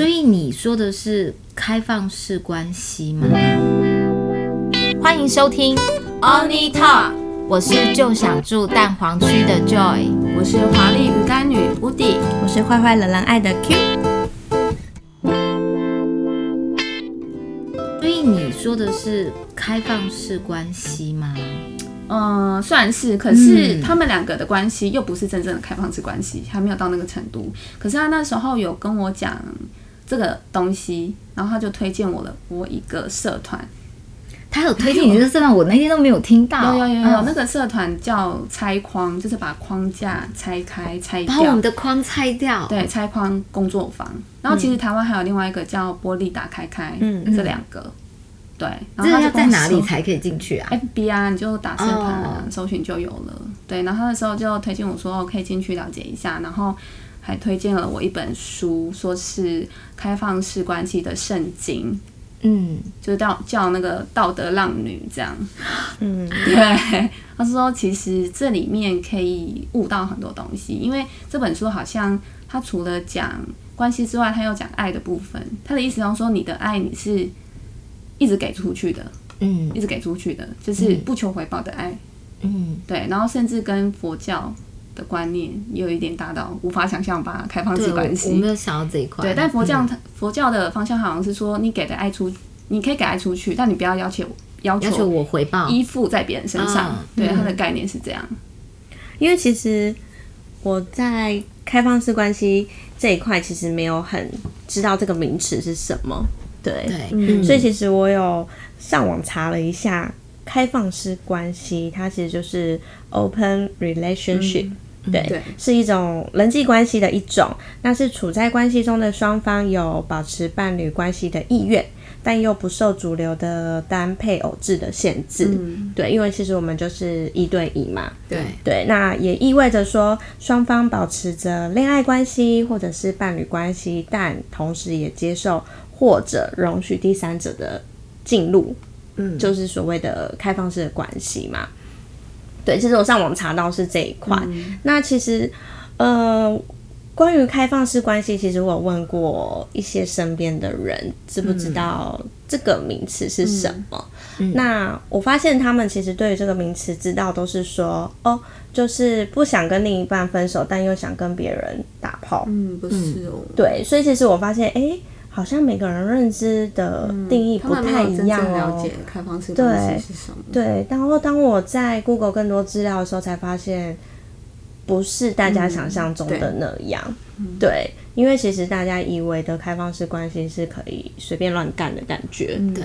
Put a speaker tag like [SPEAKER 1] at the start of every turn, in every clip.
[SPEAKER 1] 所以你说的是开放式关系吗？欢迎收听
[SPEAKER 2] Only Talk，
[SPEAKER 1] 我是就想住蛋黄区的 Joy，
[SPEAKER 2] 我是华丽鱼干女 Woody，
[SPEAKER 3] 我是坏坏冷冷爱的 Q。
[SPEAKER 1] 所以你说的是开放式关系吗？
[SPEAKER 2] 嗯，算是，可是他们两个的关系又不是真正的开放式关系，还没有到那个程度。可是他那时候有跟我讲这个东西，然后他就推荐我了我一个社团。
[SPEAKER 1] 他有推荐你这个社团，我那天都没有听到。
[SPEAKER 2] 有有有有，那个社团叫拆框，就是把框架拆开拆掉，
[SPEAKER 1] 把我们的框拆掉。
[SPEAKER 2] 对，拆框工作坊。然后其实台湾还有另外一个叫玻璃打开开，嗯，这两个。对，
[SPEAKER 1] 然后要在哪里才可以进去啊
[SPEAKER 2] ？FB 啊，你就打社团搜寻就有了。对，然后那时候就推荐我说可以进去了解一下，然后还推荐了我一本书，说是开放式关系的圣经。嗯，就叫叫那个道德浪女这样。嗯，对，他说其实这里面可以悟到很多东西，因为这本书好像他除了讲关系之外，他又讲爱的部分。他的意思是说，你的爱你是。一直给出去的，嗯，一直给出去的，就是不求回报的爱，嗯，对，然后甚至跟佛教的观念也有一点大到无法想象吧，开放式关系，
[SPEAKER 1] 我没有想到这一块，
[SPEAKER 2] 对，但佛教佛教的方向好像是说，你给的爱出，你可以给爱出去，但你不要要求
[SPEAKER 1] 要求我回报，
[SPEAKER 2] 依附在别人身上，对，它的概念是这样，
[SPEAKER 3] 因为其实我在开放式关系这一块，其实没有很知道这个名词是什么。对，所以其实我有上网查了一下，开放式关系，它其实就是 open relationship，对，是一种人际关系的一种。那是处在关系中的双方有保持伴侣关系的意愿，但又不受主流的单配偶制的限制。对，因为其实我们就是一对一嘛。
[SPEAKER 1] 对
[SPEAKER 3] 对，那也意味着说，双方保持着恋爱关系或者是伴侣关系，但同时也接受。或者容许第三者的进入，嗯，就是所谓的开放式的关系嘛。对，其实我上网查到是这一块。那其实，呃，关于开放式关系，其实我问过一些身边的人，知不知道这个名词是什么？那我发现他们其实对于这个名词知道都是说，哦，就是不想跟另一半分手，但又想跟别人打炮。
[SPEAKER 2] 嗯，不是哦。
[SPEAKER 3] 对，所以其实我发现，哎。好像每个人认知的定义不太一样哦。
[SPEAKER 2] 了解开放式关系是什么？
[SPEAKER 3] 对，然后当我在 Google 更多资料的时候，才发现不是大家想象中的那样。对，因为其实大家以为的开放式关系是可以随便乱干的感觉。
[SPEAKER 1] 对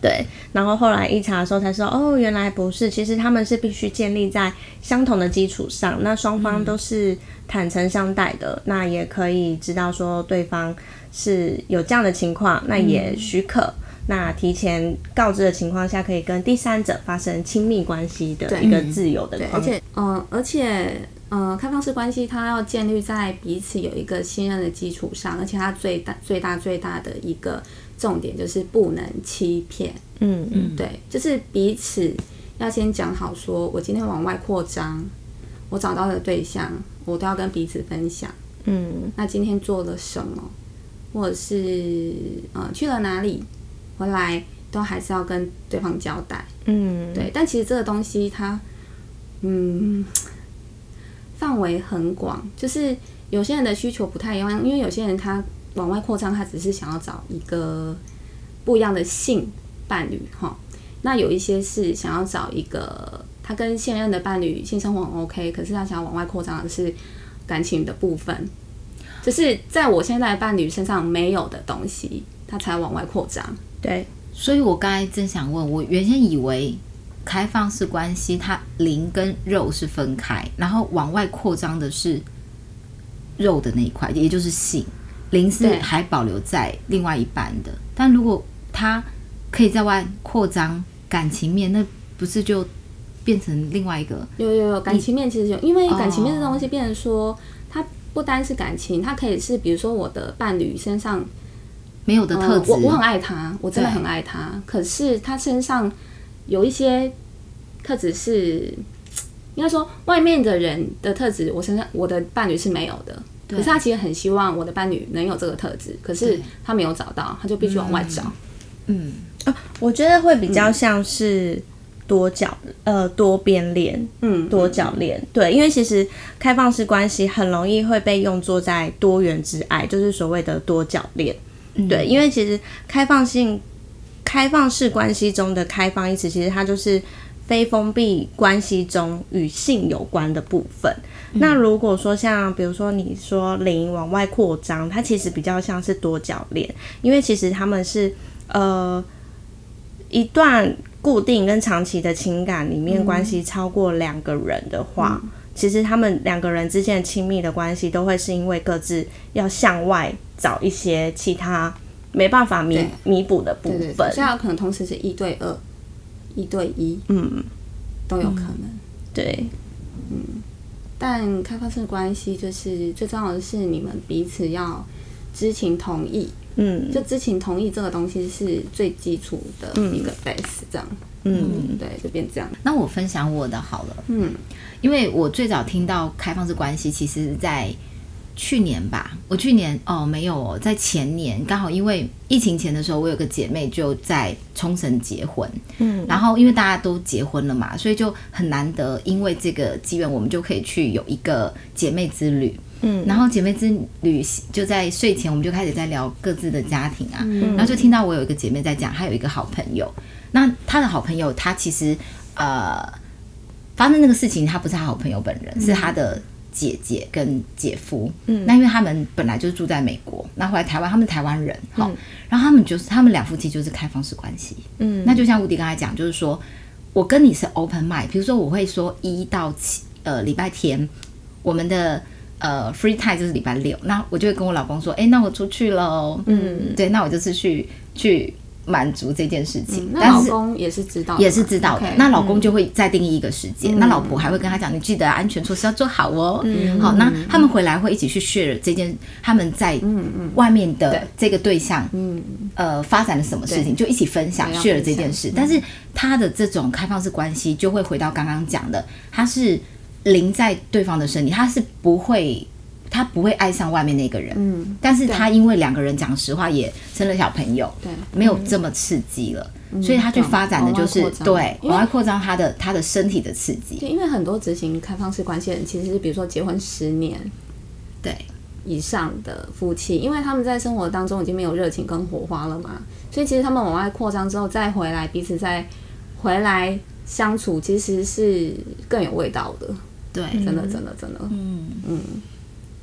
[SPEAKER 3] 对，然后后来一查的时候才说，哦，原来不是，其实他们是必须建立在相同的基础上，那双方都是坦诚相待的，那也可以知道说对方。是有这样的情况，那也许可，那提前告知的情况下，可以跟第三者发生亲密关系的一个自由的。
[SPEAKER 2] 而且，嗯，而且，嗯，开放式关系它要建立在彼此有一个信任的基础上，而且它最大、最大、最大的一个重点就是不能欺骗。嗯嗯，对，就是彼此要先讲好，说我今天往外扩张，我找到的对象，我都要跟彼此分享。嗯，那今天做了什么？或者是呃去了哪里，回来都还是要跟对方交代，嗯，对。但其实这个东西它，嗯，范围很广，就是有些人的需求不太一样，因为有些人他往外扩张，他只是想要找一个不一样的性伴侣哈。那有一些是想要找一个他跟现任的伴侣性生活很 OK，可是他想要往外扩张的是感情的部分。就是在我现在伴侣身上没有的东西，他才往外扩张。
[SPEAKER 3] 对，
[SPEAKER 1] 所以我刚才正想问，我原先以为开放式关系，它灵跟肉是分开，然后往外扩张的是肉的那一块，也就是性，灵是还保留在另外一半的。但如果他可以在外扩张感情面，那不是就变成另外一个？
[SPEAKER 2] 有有有，感情面其实有，因为感情面这东西变成说。不单是感情，它可以是，比如说我的伴侣身上
[SPEAKER 1] 没有的特质，
[SPEAKER 2] 我我很爱他，我真的很爱他，可是他身上有一些特质是，应该说外面的人的特质，我身上我的伴侣是没有的。可是他其实很希望我的伴侣能有这个特质，可是他没有找到，他就必须往外找。
[SPEAKER 3] 嗯，我觉得会比较像是多角呃多边恋，嗯，多角恋，对，因为其实开放式关系很容易会被用作在多元之爱，就是所谓的多角恋，对，因为其实开放性开放式关系中的开放一词，其实它就是非封闭关系中与性有关的部分。那如果说像比如说你说零往外扩张，它其实比较像是多角恋，因为其实他们是呃一段固定跟长期的情感里面关系超过两个人的话，其实他们两个人之间亲密的关系都会是因为各自要向外找一些其他没办法弥弥补的部分，
[SPEAKER 2] 现在可能同时是一对二、一对一，嗯，都有可能，
[SPEAKER 3] 对，
[SPEAKER 2] 嗯。但开放式关系就是最重要的是你们彼此要知情同意，嗯，就知情同意这个东西是最基础的一个 base，这样，嗯，对，就变这样。
[SPEAKER 1] 那我分享我的好了，嗯，因为我最早听到开放式关系，其实在。去年吧，我去年哦没有哦，在前年刚好因为疫情前的时候，我有个姐妹就在冲绳结婚，嗯，然后因为大家都结婚了嘛，所以就很难得，因为这个机缘，我们就可以去有一个姐妹之旅，嗯，然后姐妹之旅就在睡前，我们就开始在聊各自的家庭啊，嗯。然后就听到我有一个姐妹在讲，她有一个好朋友，那她的好朋友，她其实呃发生那个事情，她不是她好朋友本人，是她的。姐姐跟姐夫，嗯，那因为他们本来就是住在美国，那后来台湾，他们是台湾人，好，然后他们就是他们两夫妻就是开放式关系，嗯，那就像吴迪刚才讲，就是说我跟你是 open mind，比如说我会说一到七，呃，礼拜天我们的呃 free time 就是礼拜六，那我就会跟我老公说，哎，那我出去喽，嗯，对，那我就是去去。满足这件事情，
[SPEAKER 2] 那老公也是知道，
[SPEAKER 1] 也是知道的。那老公就会再定义一个时间，那老婆还会跟他讲：“你记得安全措施要做好哦。”好，那他们回来会一起去 share 这件他们在外面的这个对象，嗯，呃，发展了什么事情，就一起分享 share 这件事。但是他的这种开放式关系就会回到刚刚讲的，他是临在对方的身体，他是不会。他不会爱上外面那个人，嗯，但是他因为两个人讲实话也生了小朋友，对，没有这么刺激了，所以他去发展的就是对往外扩张他的他的身体的刺激。
[SPEAKER 2] 对，因为很多执行开放式关系的人，其实是比如说结婚十年
[SPEAKER 1] 对
[SPEAKER 2] 以上的夫妻，因为他们在生活当中已经没有热情跟火花了嘛，所以其实他们往外扩张之后再回来彼此再回来相处，其实是更有味道的。
[SPEAKER 1] 对，
[SPEAKER 2] 真的真的真的，嗯嗯。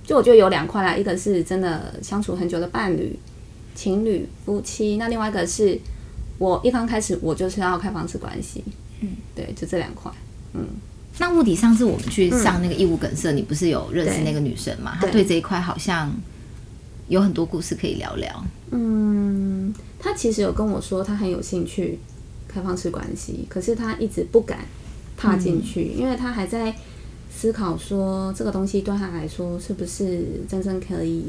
[SPEAKER 2] 就我觉得有两块啦，一个是真的相处很久的伴侣、情侣、夫妻，那另外一个是我一刚开始我就是要开放式关系，嗯，对，就这两块，嗯。
[SPEAKER 1] 那目的上次我们去上那个义务梗塞，你不是有认识那个女生吗？她对这一块好像有很多故事可以聊聊。
[SPEAKER 2] 嗯，她其实有跟我说她很有兴趣开放式关系，可是她一直不敢踏进去，因为她还在。思考说这个东西对他来说是不是真正可以，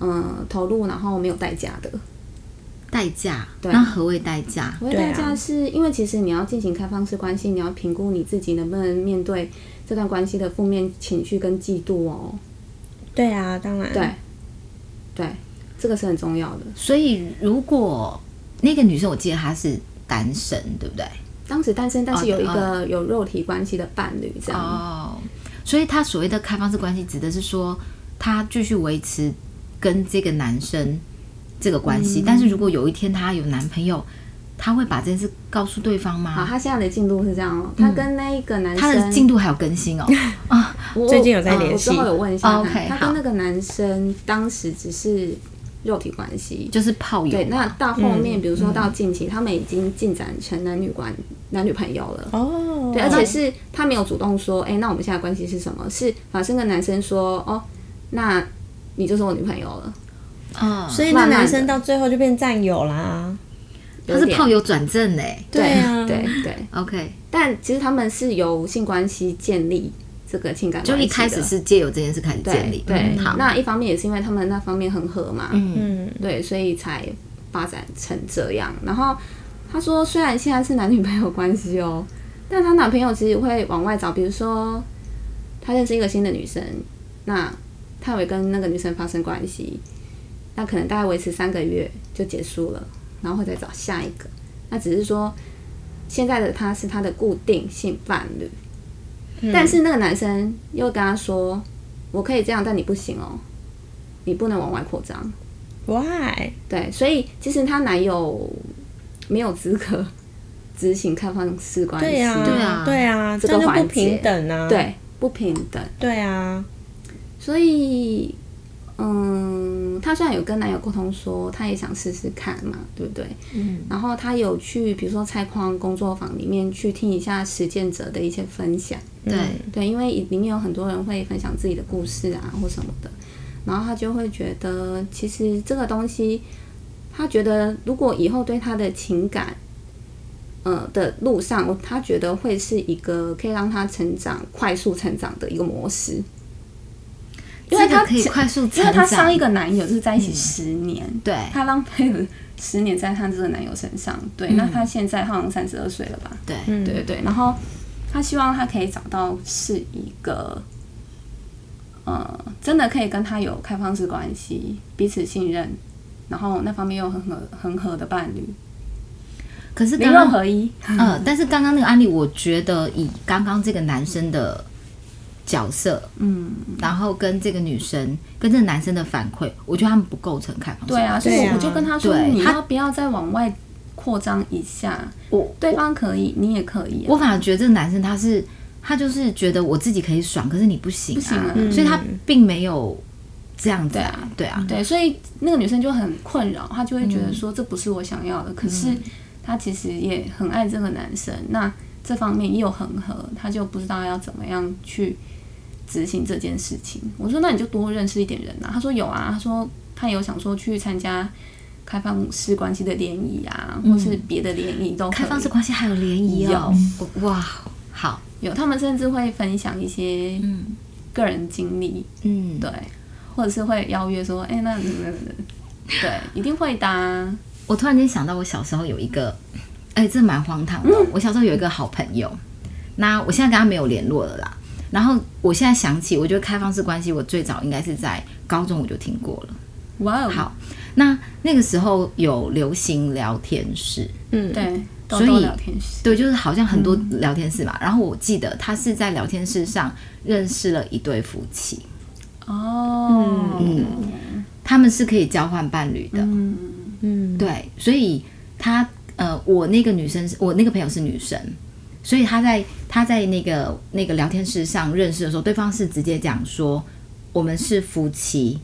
[SPEAKER 2] 嗯，投入然后没有代价的
[SPEAKER 1] 代价？对，那何谓代价？
[SPEAKER 2] 何谓代价？是因为其实你要进行开放式关系，你要评估你自己能不能面对这段关系的负面情绪跟嫉妒哦。
[SPEAKER 3] 对啊，当然，
[SPEAKER 2] 对，对，这个是很重要的。
[SPEAKER 1] 所以如果那个女生，我记得她是单身，对不对？
[SPEAKER 2] 当时单身，但是有一个有肉体关系的伴侣，这样哦。
[SPEAKER 1] 所以他所谓的开放式关系，指的是说他继续维持跟这个男生这个关系，但是如果有一天他有男朋友，他会把这件事告诉对方吗？
[SPEAKER 2] 好，他现在的进度是这样哦。他跟那一个男生，他
[SPEAKER 1] 的进度还有更新哦。啊，
[SPEAKER 3] 最近有在联系，
[SPEAKER 2] 我之后有问一下他，他跟那个男生当时只是。肉体关系
[SPEAKER 1] 就是炮友，
[SPEAKER 2] 对。那到后面，比如说到近期，他们已经进展成男女关男女朋友了。哦，对，而且是他没有主动说，哎，那我们现在关系是什么？是反生跟男生说，哦，那你就是我女朋友了。
[SPEAKER 3] 哦，所以那男生到最后就变战友啦。
[SPEAKER 1] 他是炮友转正嘞。
[SPEAKER 2] 对啊，对对。
[SPEAKER 1] OK，
[SPEAKER 2] 但其实他们是由性关系建立。这个情感
[SPEAKER 1] 就一开始是借由这件事开始建立，
[SPEAKER 2] 对，好，那一方面也是因为他们那方面很合嘛，嗯，对，所以才发展成这样。然后他说，虽然现在是男女朋友关系哦，但他男朋友其实会往外找，比如说他认识一个新的女生，那他会跟那个女生发生关系，那可能大概维持三个月就结束了，然后会再找下一个。那只是说现在的他是他的固定性伴侣，但是那个男生又跟他说：“我可以这样，但你不行哦，你不能往外扩张。”
[SPEAKER 3] Why？
[SPEAKER 2] 对，所以其实她男友没有资格执行开放式关系，
[SPEAKER 3] 对啊，
[SPEAKER 1] 对啊
[SPEAKER 3] 对啊，
[SPEAKER 2] 这个不
[SPEAKER 3] 平等啊，
[SPEAKER 2] 对，不平等。
[SPEAKER 3] 对啊，
[SPEAKER 2] 所以，嗯，她虽然有跟男友沟通说，她也想试试看嘛，对不对？嗯。然后她有去，比如说菜矿工作坊里面去听一下实践者的一些分享，
[SPEAKER 1] 对
[SPEAKER 2] 对，因为里面有很多人会分享自己的故事啊，或什么的，然后他就会觉得，其实这个东西，他觉得如果以后对他的情感，呃的路上，我他觉得会是一个可以让他成长、快速成长的一个模式。因为他
[SPEAKER 1] 这个可以快速
[SPEAKER 2] 因为
[SPEAKER 1] 成长。
[SPEAKER 2] 他上一个男友就是在一起十年，
[SPEAKER 1] 对。
[SPEAKER 2] 他浪费了十年在他这个男友身上。对，那他现在好像三十二岁了吧？
[SPEAKER 1] 对
[SPEAKER 2] 对对，然后他希望他可以找到是一个，呃，真的可以跟他有开放式关系，彼此信任，然后那方面又很合很合的伴侣，
[SPEAKER 1] 可是
[SPEAKER 2] 灵
[SPEAKER 1] 刚刚
[SPEAKER 2] 合一。
[SPEAKER 1] 呃，但是刚刚那个案例，我觉得以刚刚这个男生的角色，
[SPEAKER 2] 嗯，
[SPEAKER 1] 然后跟这个女生跟这个男生的反馈，我觉得他们不构成开放式
[SPEAKER 2] 对啊，所以我就跟他说，你要不要再往外扩张一下？
[SPEAKER 1] 我
[SPEAKER 2] 对方可以，你也可以、啊。
[SPEAKER 1] 我反而觉得这个男生他是他就是觉得我自己可以爽，可是你不行
[SPEAKER 2] 不行啊
[SPEAKER 1] 所以他并没有这样子
[SPEAKER 2] 对
[SPEAKER 1] 啊，对啊，
[SPEAKER 2] 对，所以那个女生就很困扰，她就会觉得说这不是我想要的，可是她其实也很爱这个男生，那这方面又很合，她就不知道要怎么样去执行这件事情。我说那你就多认识一点人啊。她说有啊，她说她有想说去参加开放式关系的联谊啊，或是别的联谊都
[SPEAKER 1] 开放式关系还有联谊哦，哇，好，
[SPEAKER 2] 有，他们甚至会分享一些个人经历，
[SPEAKER 1] 嗯，
[SPEAKER 2] 对，或者是会邀约说，哎、那那那那对，一定会的啊、
[SPEAKER 1] 我突然间想到，我小时候有一个，哎、这蛮荒唐的。哦、我小时候有一个好朋友，那我现在跟他没有联络了啦。然后我现在想起，我觉得开放式关系，我最早应该是在高中我就听过了。
[SPEAKER 2] 哇哦，
[SPEAKER 1] 好，那那个时候有流行聊天室，
[SPEAKER 3] 嗯，
[SPEAKER 2] 对，
[SPEAKER 1] 所以
[SPEAKER 2] 聊天室，
[SPEAKER 1] 对，就是好像很多聊天室嘛。然后我记得他是在聊天室上认识了一对夫妻，
[SPEAKER 2] 哦，
[SPEAKER 1] 嗯，他们是可以交换伴侣的，
[SPEAKER 2] 嗯。
[SPEAKER 3] 嗯，
[SPEAKER 1] 对，所以他呃，我那个女生是，我那个朋友是女生，所以他在他在那个那个聊天室上认识的时候，对方是直接讲说我们是夫妻，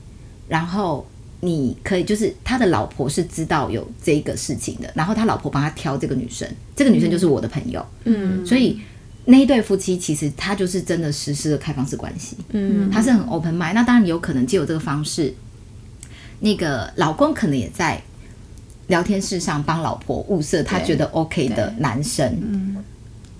[SPEAKER 1] 然后你可以就是他的老婆是知道有这个事情的，然后他老婆帮他挑这个女生，这个女生就是我的朋友，
[SPEAKER 3] 嗯。
[SPEAKER 1] 所以那一对夫妻其实他就是真的实施了开放式关系，
[SPEAKER 3] 嗯。
[SPEAKER 1] 他是很 open mind。那当然有可能借由这个方式，那个老公可能也在聊天室上帮老婆物色他
[SPEAKER 2] 对。
[SPEAKER 1] 觉得 OK 的男生，
[SPEAKER 2] 嗯，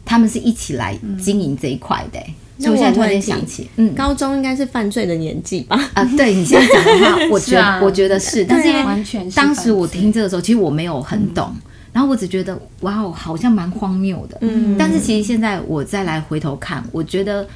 [SPEAKER 1] 他们是一起来经营这一块的、欸
[SPEAKER 3] 那
[SPEAKER 1] 我现在突然想起，嗯，
[SPEAKER 3] 高中应该是犯罪的年纪吧？
[SPEAKER 1] 啊，对你现在讲的话，我觉得、
[SPEAKER 2] 啊。
[SPEAKER 1] 我觉得是，但是当时我听这个时候，其实我没有很懂，然后我只觉得哇哦，好像蛮荒谬的。
[SPEAKER 3] 嗯。
[SPEAKER 1] 但是其实现在我再来回头看，我觉得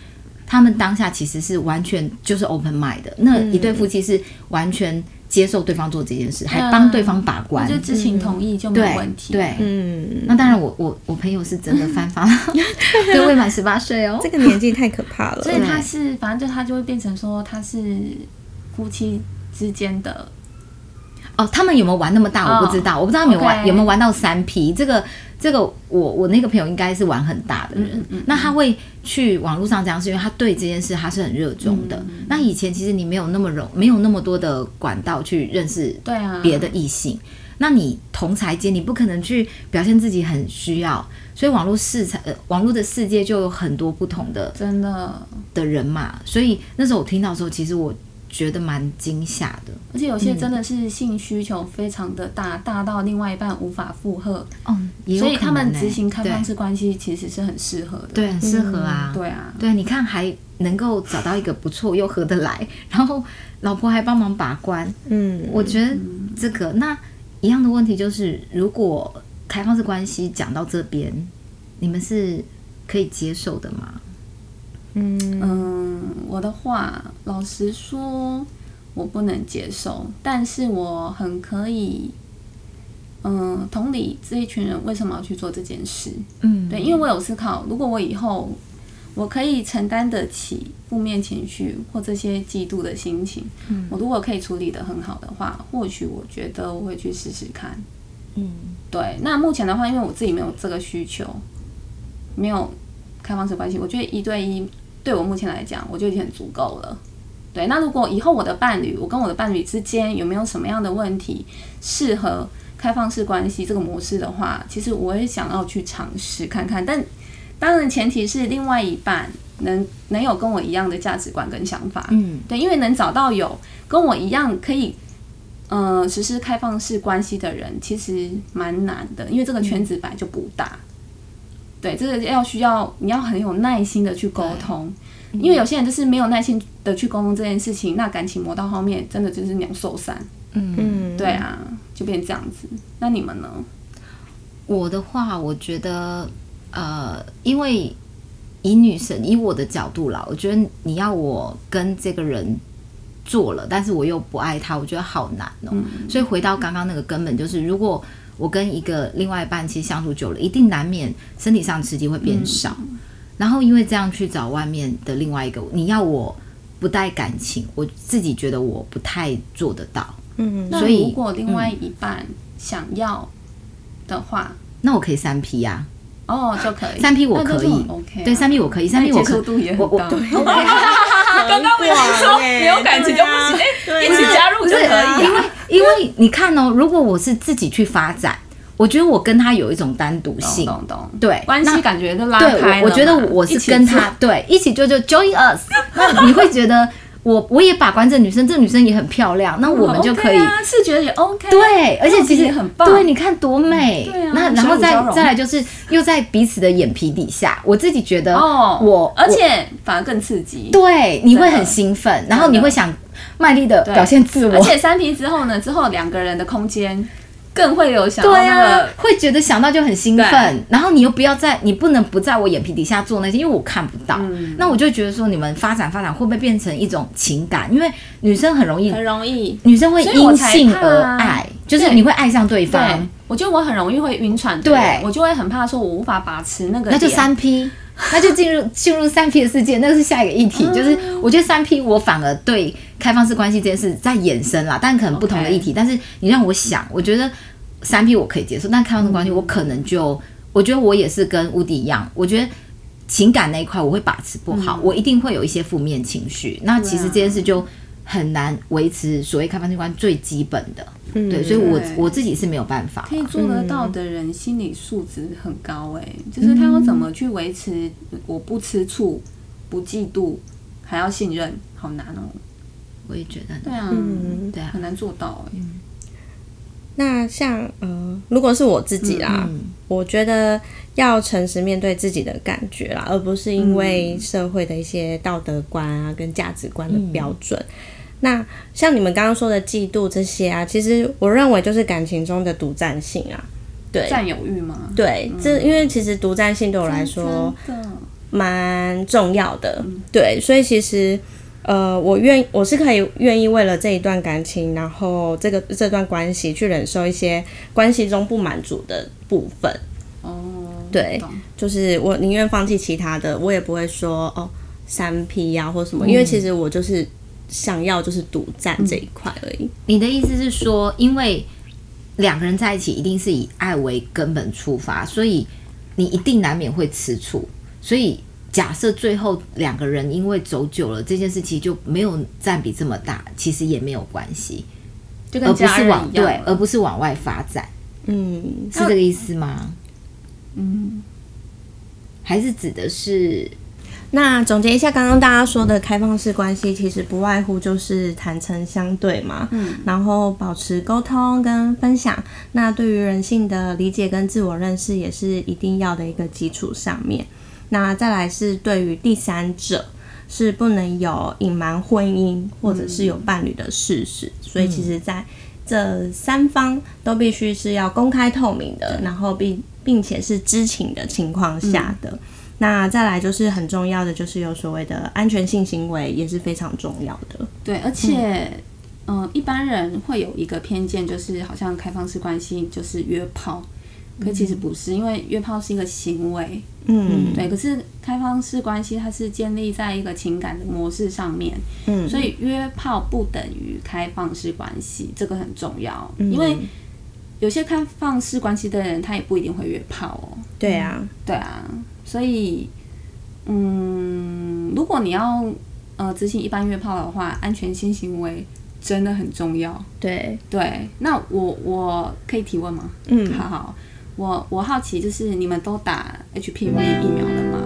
[SPEAKER 1] 他们当下其实是完全就是 open mind 的，那一对夫妻是完全接受对方做这件事，还帮对方把关。
[SPEAKER 2] 就知情同意就没有问题，
[SPEAKER 1] 对，
[SPEAKER 3] 嗯，
[SPEAKER 1] 那当然我，我我朋友是真的犯法了，对未满十八岁哦
[SPEAKER 3] 这。个年纪太可怕了。
[SPEAKER 2] 所以他是反正就他就会变成说他是夫妻之间的，
[SPEAKER 1] 哦，他们有没有玩那么大？我不知道，我不知道他们有玩有没有玩到三 P。这个这个，我我那个朋友应该是玩很大的人。那他会去网络上这样，是因为他对这件事他是很热衷的。那以前其实你没有那么容，没有那么多的管道去认识
[SPEAKER 2] 对啊，
[SPEAKER 1] 别的异性。那你同才间，你不可能去表现自己很需要，所以网络世才、呃，网络的世界就有很多不同的
[SPEAKER 2] 真的，
[SPEAKER 1] 的人嘛。所以那时候我听到的时候，其实我觉得蛮惊吓的。
[SPEAKER 2] 而且有些真的是性需求非常的大，大到另外一半无法负荷，
[SPEAKER 1] 哦，也有
[SPEAKER 2] 所以他们执行开放式关系其实是很适合的。
[SPEAKER 1] 对，很适合啊。
[SPEAKER 2] 对啊，
[SPEAKER 1] 对，你看还能够找到一个不错又合得来，然后老婆还帮忙把关，
[SPEAKER 3] 嗯，
[SPEAKER 1] 我觉得这个那一样的问题就是，如果开放式关系讲到这边，你们是可以接受的吗？
[SPEAKER 2] 嗯嗯，我的话，老实说，我不能接受，但是我很可以，嗯，同理这一群人为什么要去做这件事？嗯，对，因为我有思考，如果我以后我可以承担得起负面情绪或这些嫉妒的心情，嗯，我如果可以处理的很好的话，或许我觉得我会去试试看。嗯，对。那目前的话，因为我自己没有这个需求，没有开放式关系，我觉得一对一。对我目前来讲，我就已经很足够了。对，那如果以后我的伴侣，我跟我的伴侣之间有没有什么样的问题适合开放式关系这个模式的话，其实我也想要去尝试看看。但当然前提是另外一半能能有跟我一样的价值观跟想法。嗯，对，因为能找到有跟我一样可以嗯实施开放式关系的人，其实蛮难的，因为这个圈子本来就不大。对，这个要需要你要很有耐心的去沟通，因为有些人就是没有耐心的去沟通这件事情，那感情磨到后面真的就是两手散。嗯，对啊，就变这样子。那你们呢？
[SPEAKER 1] 我的话，我觉得，呃，因为以女生以我的角度啦，我觉得你要我跟这个人做了，但是我又不爱他，我觉得好难哦。所以回到刚刚那个根本，就是如果。我跟一个另外一半其实相处久了，一定难免身体上刺激会变少，然后因为这样去找外面的另外一个，你要我不带感情，我自己觉得我不太做得到。
[SPEAKER 2] 嗯，所以如果另外一半想要的话，
[SPEAKER 1] 那我可以三 P 呀。
[SPEAKER 2] 哦，就可以。
[SPEAKER 1] 三 P 我可以
[SPEAKER 2] ，OK，
[SPEAKER 1] 对三 P 我可以，三 P 我可
[SPEAKER 2] 以，
[SPEAKER 1] 我我
[SPEAKER 2] 刚刚不是说没有感情就不行，一起加入就可以，
[SPEAKER 1] 因为因为你看哦，如果我是自己去发展，我觉得我跟他有一种单独性，
[SPEAKER 2] 懂懂，
[SPEAKER 1] 对，
[SPEAKER 2] 关系感觉就拉开
[SPEAKER 1] 我觉得我是跟他对一起就就 join us，那你会觉得。我我也把关这女生，这女生也很漂亮，那我们就可以
[SPEAKER 2] 视觉也 OK，
[SPEAKER 1] 对，而且其实
[SPEAKER 2] 很棒，
[SPEAKER 1] 对，你看多美，那然后再再来就是又在彼此的眼皮底下，我自己觉得哦，我
[SPEAKER 2] 而且反而更刺激，
[SPEAKER 1] 对，你会很兴奋，然后你会想卖力的表现自我，而
[SPEAKER 2] 且三 P 之后呢，之后两个人的空间。更会有想对啊，
[SPEAKER 1] 会觉得想到就很兴奋，然后你又不要在，你不能不在我眼皮底下做那些，因为我看不到。那我就觉得说，你们发展发展会不会变成一种情感？因为女生很容易，
[SPEAKER 2] 很容易，
[SPEAKER 1] 女生会因性而爱，就是你会爱上对方。
[SPEAKER 2] 我觉得我很容易会晕船，对我就会很怕说，我无法把持那个，
[SPEAKER 1] 那就三 P。那就进入进入三 P 的世界，那个是下一个议题。就是我觉得三 P 我反而对开放式关系这件事在衍生啦，但可能不同的议题。但是你让我想，我觉得三 P 我可以接受，但开放式关系我可能就我觉得我也是跟乌迪一样，我觉得情感那一块我会把持不好，我一定会有一些负面情绪。那其实这件事就很难维持所谓开放性关系最基本的。嗯对，所以我我自己是没有办法。
[SPEAKER 2] 可以做得到的人，心理素质很高哎，就是他要怎么去维持我不吃醋、不嫉妒，还要信任，好难哦。
[SPEAKER 1] 我也觉得，
[SPEAKER 2] 对啊，对啊，很难做到哎。
[SPEAKER 3] 那像呃，如果是我自己啦，我觉得要诚实面对自己的感觉啦，而不是因为社会的一些道德观啊跟价值观的标准。那像你们刚刚说的嫉妒这些啊，其实我认为就是感情中的独占性啊，对，
[SPEAKER 2] 占有欲吗？
[SPEAKER 3] 对，这因为其实独占性对我来说蛮重要的，对，所以其实呃，我愿我是可以愿意为了这一段感情，然后这个这段关系去忍受一些关系中不满足的部分。哦，对，就是我宁愿放弃其他的，我也不会说哦三 P 呀或什么，因为其实我就是。想要就是独占这一块而已。
[SPEAKER 1] 你的意思是说，因为两个人在一起一定是以爱为根本出发，所以你一定难免会吃醋。所以假设最后两个人因为走久了，这件事情就没有占比这么大，其实也没有关系，
[SPEAKER 2] 就跟家人
[SPEAKER 1] 对，而不是往外发展。嗯，是这个意思吗？嗯，还是指的是？
[SPEAKER 3] 那总结一下，刚刚大家说的开放式关系，其实不外乎就是坦诚相对嘛，嗯，然后保持沟通跟分享。那对于人性的理解跟自我认识，也是一定要的一个基础上面。那再来是对于第三者，是不能有隐瞒婚姻或者是有伴侣的事实。所以其实在这三方都必须是要公开透明的，然后并并且是知情的情况下的。那再来就是很重要的，就是有所谓的安全性行为也是非常重要的。
[SPEAKER 2] 对，而且，嗯，一般人会有一个偏见，就是好像开放式关系就是约炮，可其实不是，因为约炮是一个行为。嗯，对。可是开放式关系它是建立在一个情感的模式上面，嗯，所以约炮不等于开放式关系，这个很重要，因为。有些开放式关系的人，他也不一定会约炮哦。
[SPEAKER 3] 对啊，
[SPEAKER 2] 对啊，所以，嗯，如果你要呃执行一般约炮的话，安全性行为真的很重要。
[SPEAKER 3] 对
[SPEAKER 2] 对，那我我可以提问吗？嗯，好好，我我好奇就是你们都打 HPV 疫苗了吗？